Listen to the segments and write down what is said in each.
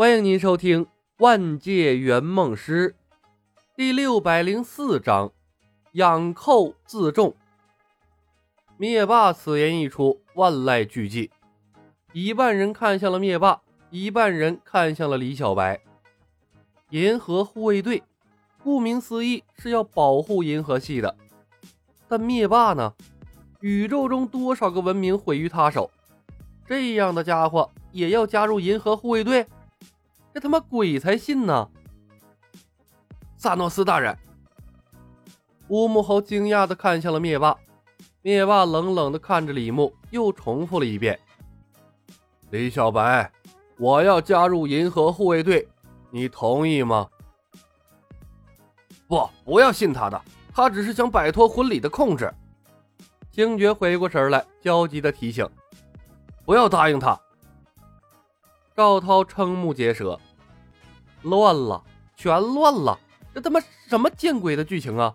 欢迎您收听《万界圆梦师》第六百零四章：养寇自重。灭霸此言一出，万籁俱寂，一半人看向了灭霸，一半人看向了李小白。银河护卫队，顾名思义是要保护银河系的，但灭霸呢？宇宙中多少个文明毁于他手？这样的家伙也要加入银河护卫队？这他妈鬼才信呢！萨诺斯大人，乌木猴惊讶的看向了灭霸。灭霸冷冷的看着李牧，又重复了一遍：“李小白，我要加入银河护卫队，你同意吗？”“不，不要信他的，他只是想摆脱婚礼的控制。”星爵回过神来，焦急的提醒：“不要答应他。”赵涛瞠目结舌，乱了，全乱了！这他妈什么见鬼的剧情啊！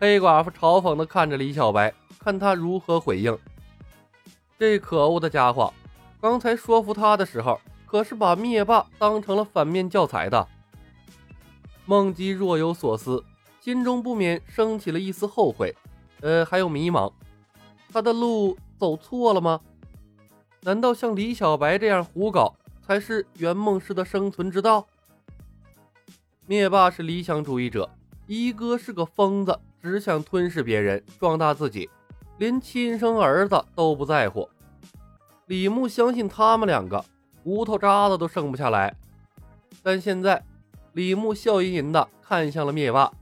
黑寡妇嘲讽地看着李小白，看他如何回应。这可恶的家伙，刚才说服他的时候，可是把灭霸当成了反面教材的。梦姬若有所思，心中不免升起了一丝后悔，呃，还有迷茫。他的路走错了吗？难道像李小白这样胡搞才是圆梦师的生存之道？灭霸是理想主义者，一哥是个疯子，只想吞噬别人，壮大自己，连亲生儿子都不在乎。李牧相信他们两个骨头渣子都剩不下来，但现在李牧笑吟吟的看向了灭霸，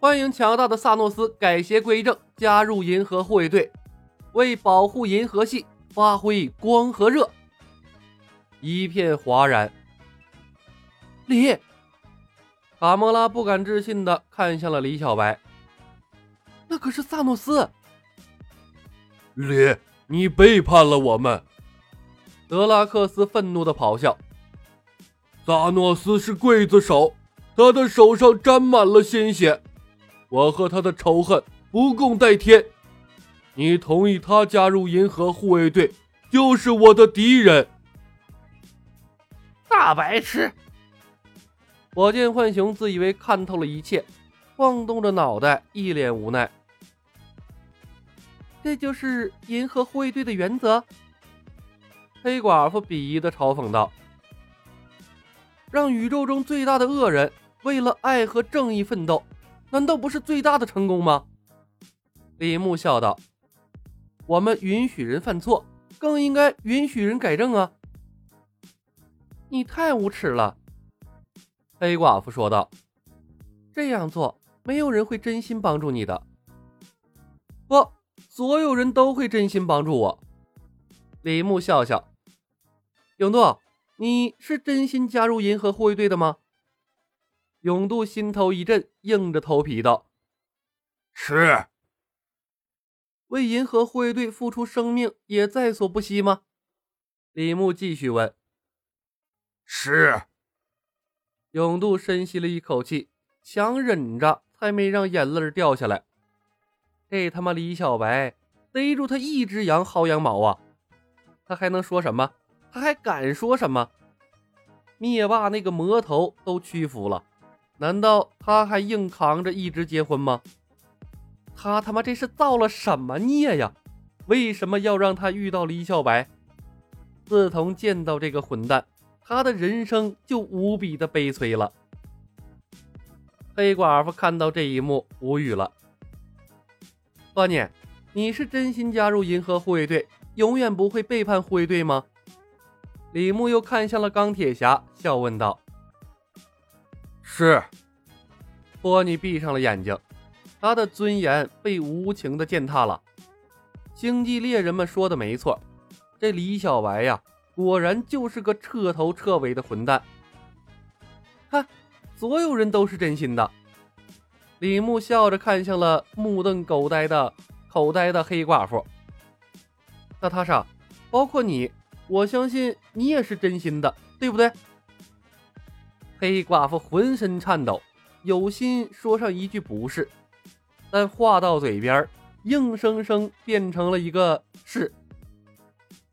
欢迎强大的萨诺斯改邪归正，加入银河护卫队，为保护银河系。发挥光和热，一片哗然。李卡莫拉不敢置信的看向了李小白，那可是萨诺斯。李，你背叛了我们！德拉克斯愤怒的咆哮。萨诺斯是刽子手，他的手上沾满了鲜血，我和他的仇恨不共戴天。你同意他加入银河护卫队，就是我的敌人。大白痴！火箭浣熊自以为看透了一切，晃动着脑袋，一脸无奈。这就是银河护卫队的原则？黑寡妇鄙夷的嘲讽道：“让宇宙中最大的恶人为了爱和正义奋斗，难道不是最大的成功吗？”李牧笑道。我们允许人犯错，更应该允许人改正啊！你太无耻了，黑寡妇说道。这样做，没有人会真心帮助你的。不，所有人都会真心帮助我。李牧笑笑。永渡，你是真心加入银河护卫队的吗？永渡心头一震，硬着头皮道：“是。”为银河护卫队付出生命也在所不惜吗？李牧继续问。是。永渡深吸了一口气，强忍着才没让眼泪掉下来。这他妈李小白逮住他一只羊薅羊毛啊！他还能说什么？他还敢说什么？灭霸那个魔头都屈服了，难道他还硬扛着一直结婚吗？他他妈这是造了什么孽呀？为什么要让他遇到李小白？自从见到这个混蛋，他的人生就无比的悲催了。黑寡妇看到这一幕，无语了。托尼，你是真心加入银河护卫队，永远不会背叛护卫队吗？李牧又看向了钢铁侠，笑问道：“是。”托尼闭上了眼睛。他的尊严被无情的践踏了。星际猎人们说的没错，这李小白呀，果然就是个彻头彻尾的混蛋。看，所有人都是真心的。李牧笑着看向了目瞪口呆的口呆的黑寡妇。娜塔莎，包括你，我相信你也是真心的，对不对？黑寡妇浑身颤抖，有心说上一句不是。但话到嘴边，硬生生变成了一个是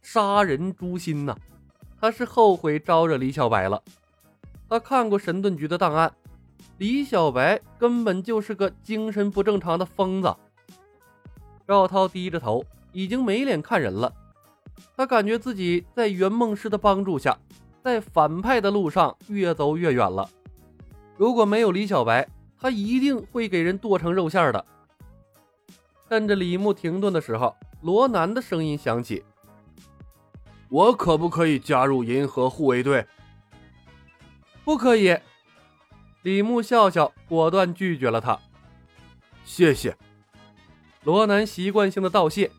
杀人诛心呐！他是后悔招惹李小白了。他看过神盾局的档案，李小白根本就是个精神不正常的疯子。赵涛低着头，已经没脸看人了。他感觉自己在圆梦师的帮助下，在反派的路上越走越远了。如果没有李小白，他一定会给人剁成肉馅的。趁着李牧停顿的时候，罗南的声音响起。我可不可以加入银河护卫队？不可以。李牧笑笑，果断拒绝了他。谢谢。罗南习惯性的道谢，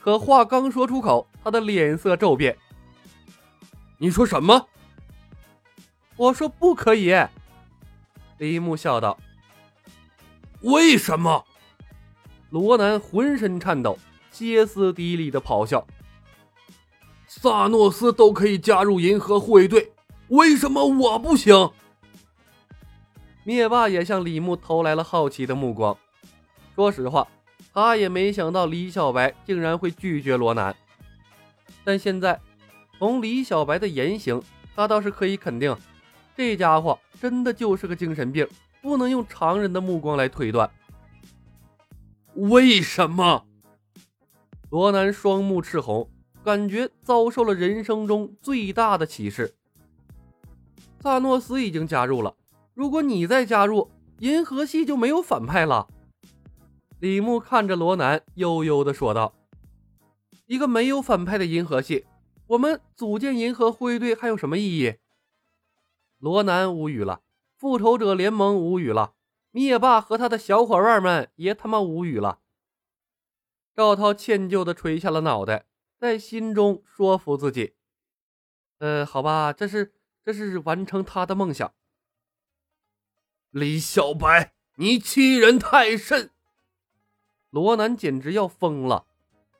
可话刚说出口，他的脸色骤变。你说什么？我说不可以。李牧笑道。为什么？罗南浑身颤抖，歇斯底里的咆哮。萨诺斯都可以加入银河护卫队，为什么我不行？灭霸也向李牧投来了好奇的目光。说实话，他也没想到李小白竟然会拒绝罗南。但现在，从李小白的言行，他倒是可以肯定，这家伙真的就是个精神病，不能用常人的目光来推断。为什么？罗南双目赤红。感觉遭受了人生中最大的歧视。萨诺斯已经加入了，如果你再加入，银河系就没有反派了。李牧看着罗南，悠悠地说道：“一个没有反派的银河系，我们组建银河护卫队还有什么意义？”罗南无语了，复仇者联盟无语了，灭霸和他的小伙伴们也他妈无语了。赵涛歉疚地垂下了脑袋。在心中说服自己，呃，好吧，这是这是完成他的梦想。李小白，你欺人太甚！罗南简直要疯了，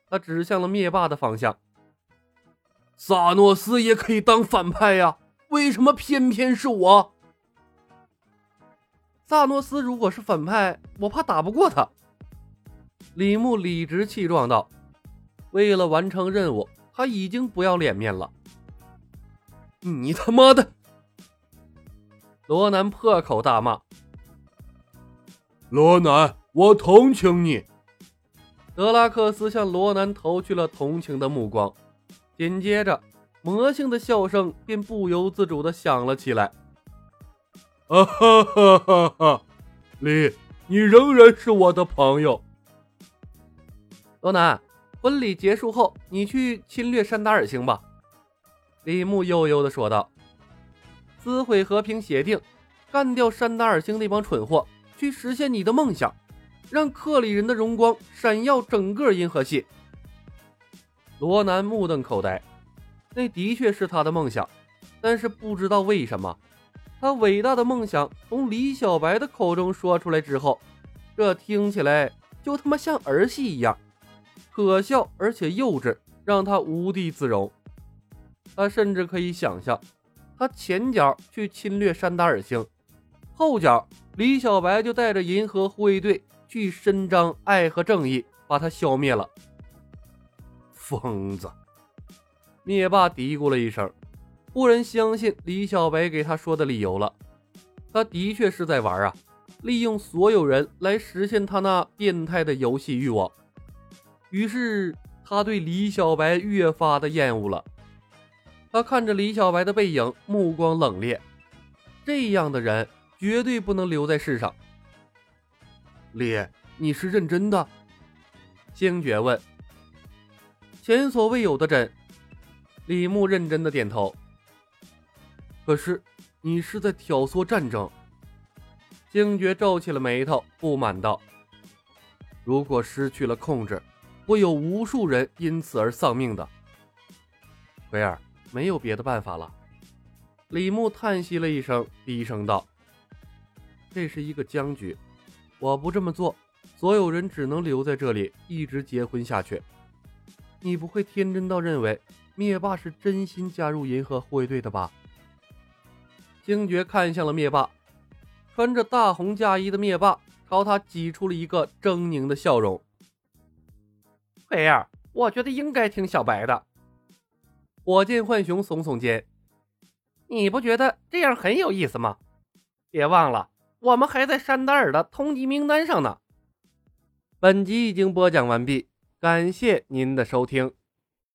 他指向了灭霸的方向。萨诺斯也可以当反派呀，为什么偏偏是我？萨诺斯如果是反派，我怕打不过他。李牧理直气壮道。为了完成任务，他已经不要脸面了。你他妈的！罗南破口大骂。罗南，我同情你。德拉克斯向罗南投去了同情的目光，紧接着，魔性的笑声便不由自主的响了起来。啊哈哈哈哈！李，你仍然是我的朋友。罗南。婚礼结束后，你去侵略山达尔星吧。”李牧悠悠地说道，“撕毁和平协定，干掉山达尔星那帮蠢货，去实现你的梦想，让克里人的荣光闪耀整个银河系。”罗南目瞪口呆，那的确是他的梦想，但是不知道为什么，他伟大的梦想从李小白的口中说出来之后，这听起来就他妈像儿戏一样。可笑而且幼稚，让他无地自容。他甚至可以想象，他前脚去侵略山达尔星，后脚李小白就带着银河护卫队去伸张爱和正义，把他消灭了。疯子！灭霸嘀咕了一声，忽然相信李小白给他说的理由了。他的确是在玩啊，利用所有人来实现他那变态的游戏欲望。于是他对李小白越发的厌恶了。他看着李小白的背影，目光冷冽。这样的人绝对不能留在世上。李，你是认真的？星爵问。前所未有的真。李牧认真的点头。可是你是在挑唆战争。星爵皱起了眉头，不满道：“如果失去了控制。”会有无数人因此而丧命的，奎尔，没有别的办法了。李牧叹息了一声，低声道：“这是一个僵局，我不这么做，所有人只能留在这里，一直结婚下去。你不会天真到认为灭霸是真心加入银河护卫队的吧？”星爵看向了灭霸，穿着大红嫁衣的灭霸朝他挤出了一个狰狞的笑容。菲儿，我觉得应该听小白的。火箭浣熊耸耸肩：“你不觉得这样很有意思吗？别忘了，我们还在山达尔的通缉名单上呢。”本集已经播讲完毕，感谢您的收听。